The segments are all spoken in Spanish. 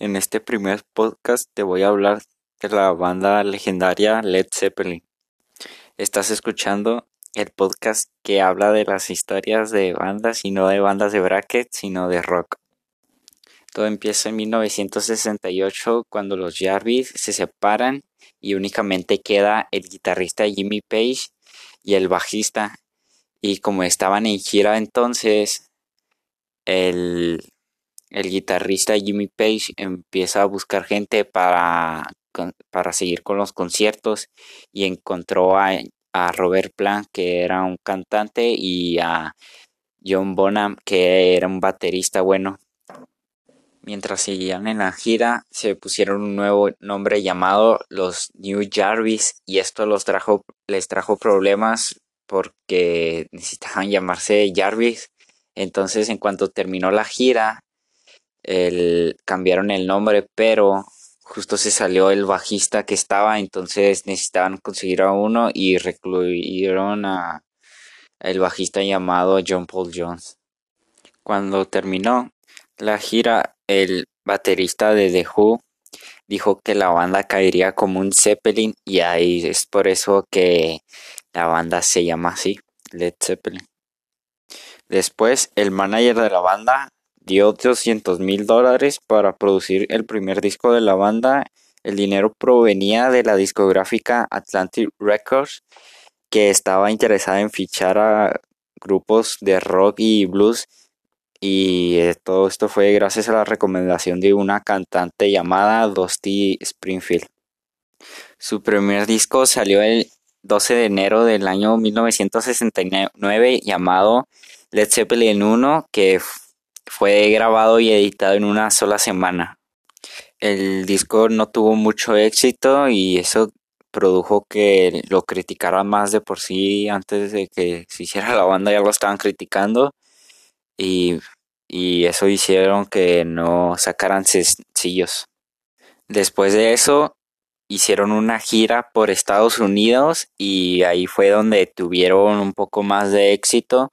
En este primer podcast te voy a hablar de la banda legendaria Led Zeppelin. Estás escuchando el podcast que habla de las historias de bandas y no de bandas de bracket, sino de rock. Todo empieza en 1968 cuando los Jarvis se separan y únicamente queda el guitarrista Jimmy Page y el bajista. Y como estaban en gira entonces, el, el guitarrista Jimmy Page empieza a buscar gente para, para seguir con los conciertos y encontró a, a Robert Plant, que era un cantante, y a John Bonham, que era un baterista bueno. Mientras seguían en la gira, se pusieron un nuevo nombre llamado los New Jarvis y esto los trajo, les trajo problemas porque necesitaban llamarse Jarvis. Entonces, en cuanto terminó la gira, el, cambiaron el nombre, pero justo se salió el bajista que estaba, entonces necesitaban conseguir a uno y recluyeron a el bajista llamado John Paul Jones. Cuando terminó la gira, el baterista de The Who dijo que la banda caería como un Zeppelin y ahí es por eso que la banda se llama así, Led Zeppelin. Después, el manager de la banda dio 200 mil dólares para producir el primer disco de la banda. El dinero provenía de la discográfica Atlantic Records, que estaba interesada en fichar a grupos de rock y blues. Y eh, todo esto fue gracias a la recomendación de una cantante llamada Dusty Springfield. Su primer disco salió el 12 de enero del año 1969 llamado Led Zeppelin 1, que fue grabado y editado en una sola semana. El disco no tuvo mucho éxito y eso produjo que lo criticaran más de por sí antes de que se hiciera la banda ya lo estaban criticando y, y eso hicieron que no sacaran sencillos. Después de eso hicieron una gira por Estados Unidos y ahí fue donde tuvieron un poco más de éxito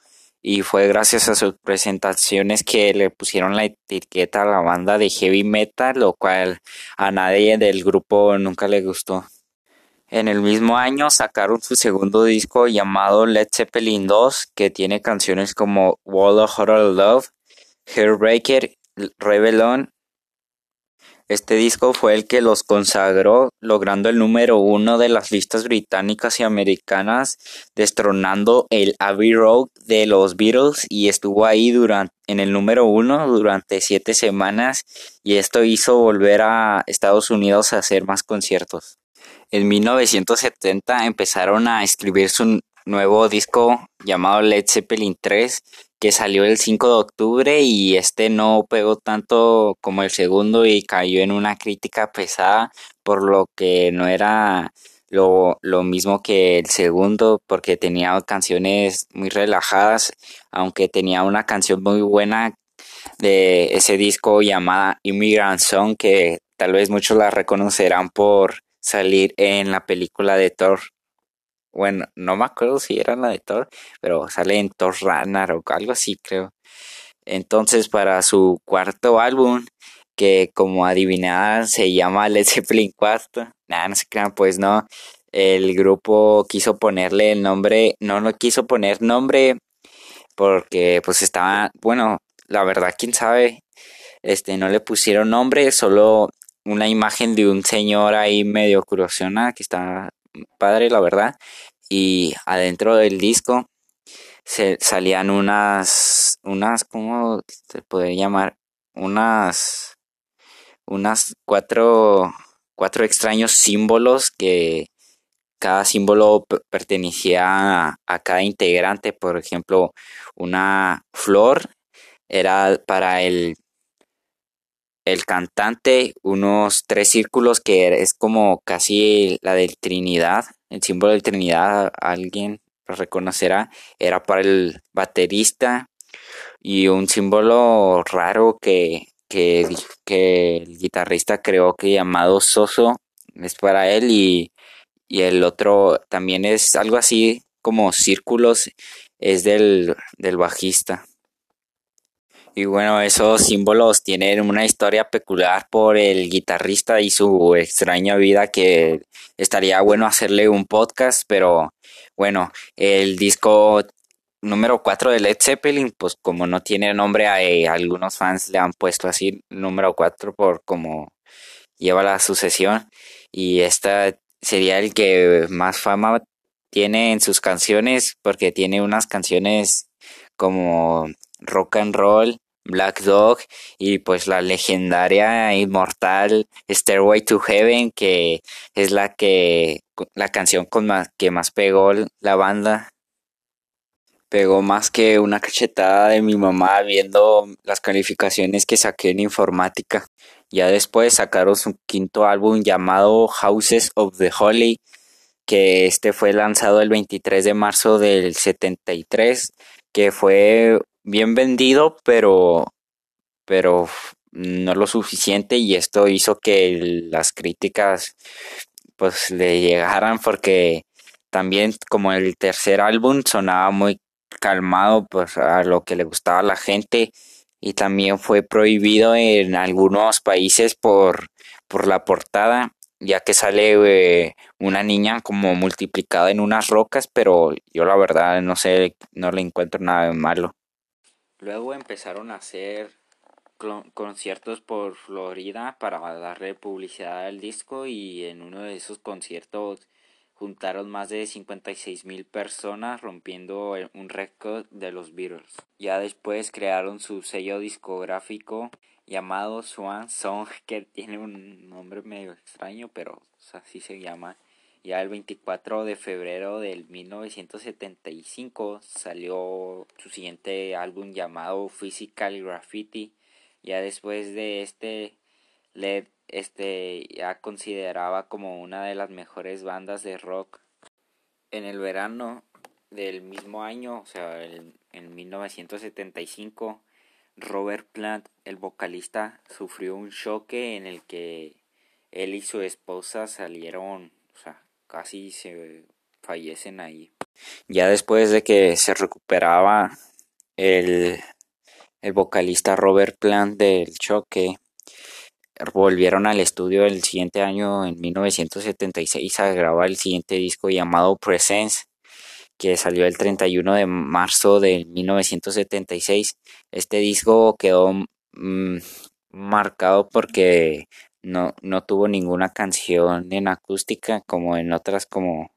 y fue gracias a sus presentaciones que le pusieron la etiqueta a la banda de heavy metal, lo cual a nadie del grupo nunca le gustó. En el mismo año sacaron su segundo disco llamado Led Zeppelin 2, que tiene canciones como Wall of Horror Love, Hairbreaker, Rebellion este disco fue el que los consagró, logrando el número uno de las listas británicas y americanas, destronando el Abbey Road de los Beatles y estuvo ahí durante, en el número uno durante siete semanas y esto hizo volver a Estados Unidos a hacer más conciertos. En 1970 empezaron a escribir su nuevo disco llamado Led Zeppelin 3 que salió el 5 de octubre y este no pegó tanto como el segundo y cayó en una crítica pesada por lo que no era lo, lo mismo que el segundo porque tenía canciones muy relajadas aunque tenía una canción muy buena de ese disco llamada Immigrant Song que tal vez muchos la reconocerán por salir en la película de Thor bueno, no me acuerdo si era la de Thor, pero sale en Thor Ragnar o algo así, creo. Entonces, para su cuarto álbum, que como adivinada se llama Led Zeppelin 4, nada, no se crean, pues no. El grupo quiso ponerle el nombre, no lo quiso poner nombre porque pues estaba, bueno, la verdad, quién sabe, este, no le pusieron nombre, solo una imagen de un señor ahí medio curiosona que está padre, la verdad. Y adentro del disco se salían unas, unas, ¿cómo se puede llamar? Unas, unas cuatro, cuatro extraños símbolos que cada símbolo pertenecía a, cada integrante. Por ejemplo, una flor era para el el cantante unos tres círculos que es como casi la del Trinidad, el símbolo de Trinidad, alguien lo reconocerá, era para el baterista y un símbolo raro que, que, que el guitarrista creó que llamado Soso es para él y, y el otro también es algo así como círculos es del, del bajista. Y bueno, esos símbolos tienen una historia peculiar por el guitarrista y su extraña vida que estaría bueno hacerle un podcast, pero bueno, el disco número 4 de Led Zeppelin, pues como no tiene nombre, a, algunos fans le han puesto así número 4 por como lleva la sucesión. Y esta sería el que más fama tiene en sus canciones porque tiene unas canciones como rock and roll, Black Dog y pues la legendaria inmortal Stairway to Heaven que es la que la canción con más, que más pegó la banda pegó más que una cachetada de mi mamá viendo las calificaciones que saqué en informática. Ya después sacaron su quinto álbum llamado Houses of the Holy, que este fue lanzado el 23 de marzo del 73, que fue bien vendido, pero, pero no lo suficiente y esto hizo que las críticas pues le llegaran porque también como el tercer álbum sonaba muy calmado pues a lo que le gustaba a la gente y también fue prohibido en algunos países por, por la portada ya que sale eh, una niña como multiplicada en unas rocas pero yo la verdad no sé no le encuentro nada de malo luego empezaron a hacer conciertos por Florida para darle publicidad al disco y en uno de esos conciertos juntaron más de 56 mil personas rompiendo un récord de los Beatles. Ya después crearon su sello discográfico llamado Swan Song que tiene un nombre medio extraño pero así se llama. Ya el 24 de febrero del 1975 salió su siguiente álbum llamado Physical Graffiti. Ya después de este Led este ya consideraba como una de las mejores bandas de rock. En el verano del mismo año, o sea, en 1975, Robert Plant, el vocalista, sufrió un choque en el que él y su esposa salieron, o sea, casi se fallecen ahí. Ya después de que se recuperaba el, el vocalista Robert Plant del choque, volvieron al estudio el siguiente año, en 1976, a grabar el siguiente disco llamado Presence, que salió el 31 de marzo de 1976. Este disco quedó mm, marcado porque no, no tuvo ninguna canción en acústica como en otras como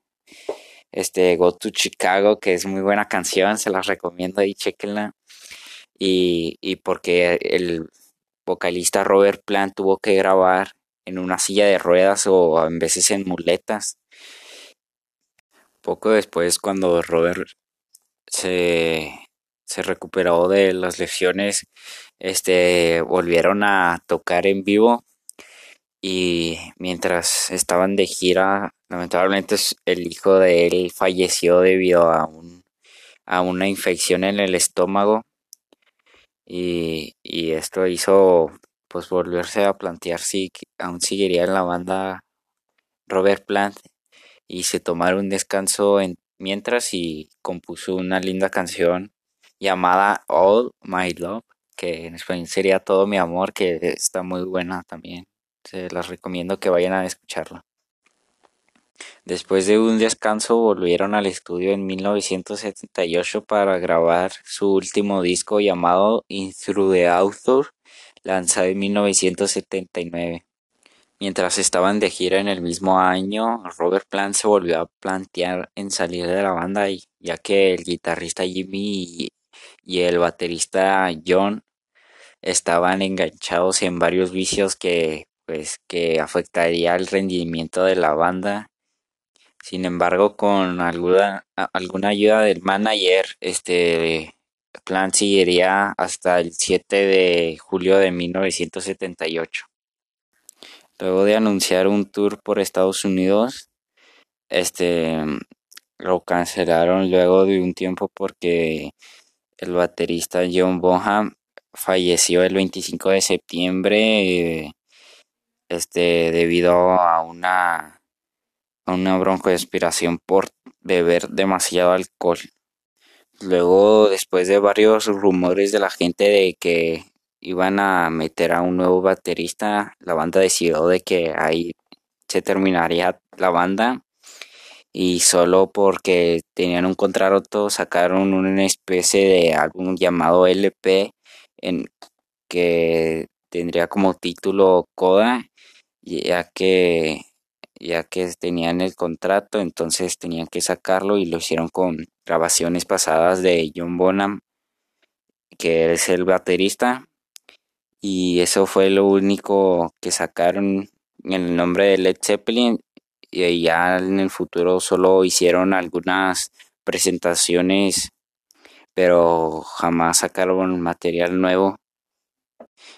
este Go to Chicago, que es muy buena canción, se las recomiendo y chequenla. Y, y porque el vocalista Robert Plant tuvo que grabar en una silla de ruedas o a veces en muletas. Poco después, cuando Robert se, se recuperó de las lesiones, este, volvieron a tocar en vivo y mientras estaban de gira, lamentablemente el hijo de él falleció debido a, un, a una infección en el estómago y, y esto hizo pues volverse a plantear si aún seguiría en la banda Robert Plant y se tomaron un descanso en, mientras y compuso una linda canción llamada All My Love que en español sería Todo mi amor que está muy buena también se las recomiendo que vayan a escucharla Después de un descanso volvieron al estudio en 1978 para grabar su último disco llamado In Through the Author, lanzado en 1979. Mientras estaban de gira en el mismo año, Robert Plant se volvió a plantear en salir de la banda ya que el guitarrista Jimmy y el baterista John estaban enganchados en varios vicios que pues que afectaría el rendimiento de la banda sin embargo, con alguna, alguna ayuda del manager, este plan seguiría hasta el 7 de julio de 1978. Luego de anunciar un tour por Estados Unidos, este lo cancelaron luego de un tiempo porque el baterista John Bonham falleció el 25 de septiembre este debido a una una broncoaspiración por beber demasiado alcohol. luego después de varios rumores de la gente de que iban a meter a un nuevo baterista, la banda decidió de que ahí se terminaría la banda y solo porque tenían un contrato sacaron una especie de álbum llamado LP en que tendría como título Coda ya que ya que tenían el contrato entonces tenían que sacarlo y lo hicieron con grabaciones pasadas de John Bonham que es el baterista y eso fue lo único que sacaron en el nombre de Led Zeppelin y ya en el futuro solo hicieron algunas presentaciones pero jamás sacaron material nuevo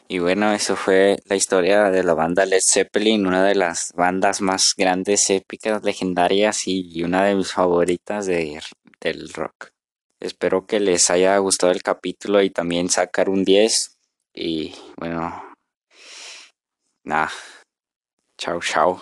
y bueno eso fue la historia de la banda Led Zeppelin una de las bandas más grandes épicas legendarias y una de mis favoritas de, del rock. Espero que les haya gustado el capítulo y también sacar un 10 y bueno nada. Chao chao